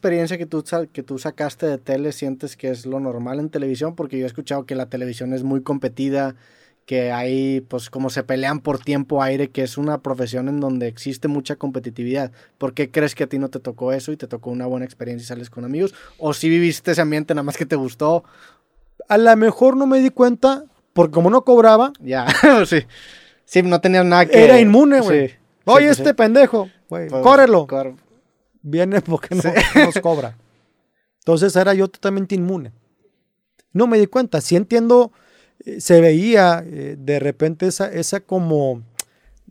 experiencia que tú, que tú sacaste de tele sientes que es lo normal en televisión? Porque yo he escuchado que la televisión es muy competida, que hay, pues, como se pelean por tiempo aire, que es una profesión en donde existe mucha competitividad. ¿Por qué crees que a ti no te tocó eso y te tocó una buena experiencia y sales con amigos? ¿O si viviste ese ambiente nada más que te gustó? A lo mejor no me di cuenta, porque como no cobraba, Ya, sí. Sí, no tenías nada que... era inmune, güey. Sí. Oye, Sí, este sí. pendejo, güey, Pues, córrelo. cor- Viene porque no Sí. nos cobra. Entonces era yo totalmente inmune. No me di cuenta. Sí entiendo, eh, se veía eh, de repente esa, esa como,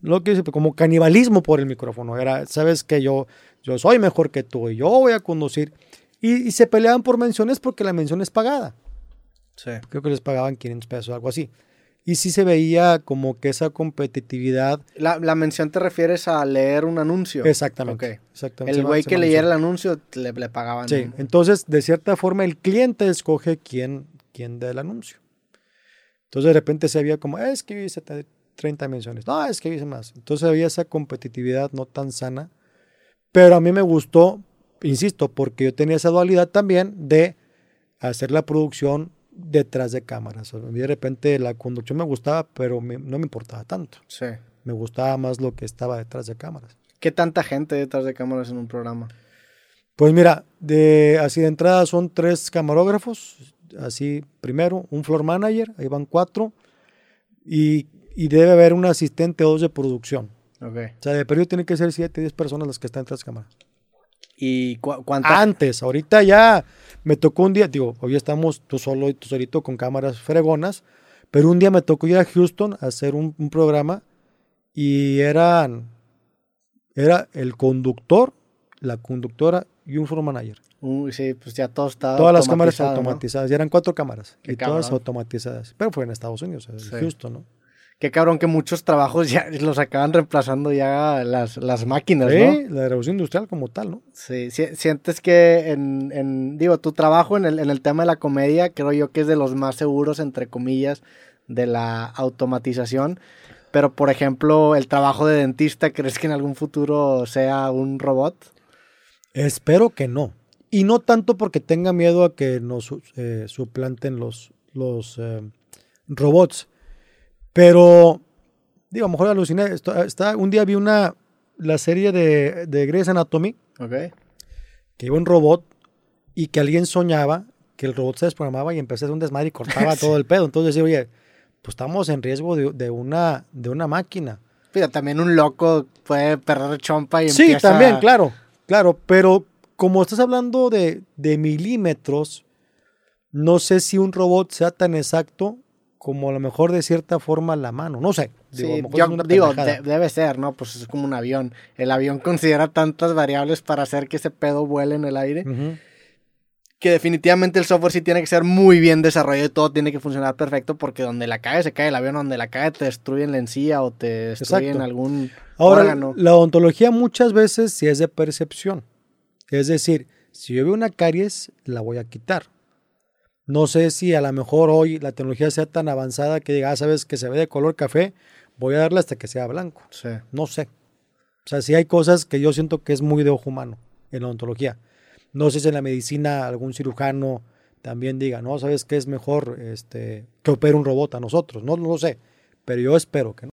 lo que dice, como canibalismo por el micrófono. Era, sabes que yo, yo soy mejor que tú y yo voy a conducir. Y, y se peleaban por menciones porque la mención es pagada. Sí. Creo que les pagaban 500 pesos, algo así. Y sí se veía como que esa competitividad. La, la mención te refieres a leer un anuncio. Exactamente. Ok. exactamente. El güey que leyera el anuncio le, le pagaban. Sí, un- entonces de cierta forma el cliente escoge quién, quién da el anuncio. Entonces de repente se había como, "Eh, es que hice te- 30 menciones, no, es que hice más. Entonces había esa competitividad no tan sana, pero a mí me gustó, insisto, porque yo tenía esa dualidad también de hacer la producción detrás de cámaras. A mí de repente la conducción me gustaba, pero me- no me importaba tanto. Sí. Me gustaba más lo que estaba detrás de cámaras. ¿Qué tanta gente detrás de cámaras en un programa? Pues mira, de, así de entrada son tres camarógrafos, así primero, un floor manager, ahí van cuatro, y, y debe haber un asistente o dos de producción. O sea, de periodo tiene que ser siete, diez personas las que están tras cámaras. ¿Y cu- Antes, ahorita ya me tocó un día, digo, hoy estamos tú solo y tú solito con cámaras fregonas, pero un día me tocó ir a Houston a hacer un, un programa y eran, era el conductor, la conductora y un floor manager. Uy, sí, pues ya todo está Todas las cámaras automatizadas. Y eran cuatro cámaras. Y todas automatizadas. Pero fue en Estados Unidos, en Sí. Houston, ¿no? Qué cabrón que muchos trabajos ya los acaban reemplazando ya las, las máquinas, Sí, ¿no? la revolución industrial como tal, ¿no? Sí, si- sientes que en, en- digo, tu trabajo en el, en el tema de la comedia, creo yo que es de los más seguros, entre comillas, de la automatización. Pero, por ejemplo, el trabajo de dentista, ¿crees que en algún futuro sea un robot? Espero que no. Y no tanto porque tenga miedo a que nos eh, suplanten los, los eh, robots. Pero, digo, a lo mejor aluciné. Esto- está, un día vi una, la serie de, de Grey's Anatomy, Ok. que iba un robot y que alguien soñaba que el robot se desprogramaba y empezaba a hacer un desmadre y cortaba todo el pedo. Entonces decía, oye, pues estamos en riesgo de, de una, de una máquina. Pero también un loco puede perder chompa y Sí, empieza... también, claro, claro, pero como estás hablando de, de milímetros, no sé si un robot sea tan exacto como a lo mejor de cierta forma la mano, no sé. Digo, Sí, yo digo, de- debe ser, ¿no? Pues es como un avión. El avión considera tantas variables para hacer que ese pedo vuele en el aire. Que definitivamente el software sí tiene que ser muy bien desarrollado y todo tiene que funcionar perfecto porque donde la cae se cae el avión, donde la cae te destruyen la encía o te destruyen Exacto. algún Ahora, órgano. la odontología muchas veces sí es de percepción. Es decir, si yo veo una caries, la voy a quitar. No sé si a lo mejor hoy la tecnología sea tan avanzada que diga, ah, sabes que se ve de color café, voy a darle hasta que sea blanco. Sí. No sé. O sea, sí hay cosas que yo siento que es muy de ojo humano en la odontología. No sé si en la medicina algún cirujano también diga, no, sabes que es mejor este, que opere un robot a nosotros. No, no lo sé. Pero yo espero que no.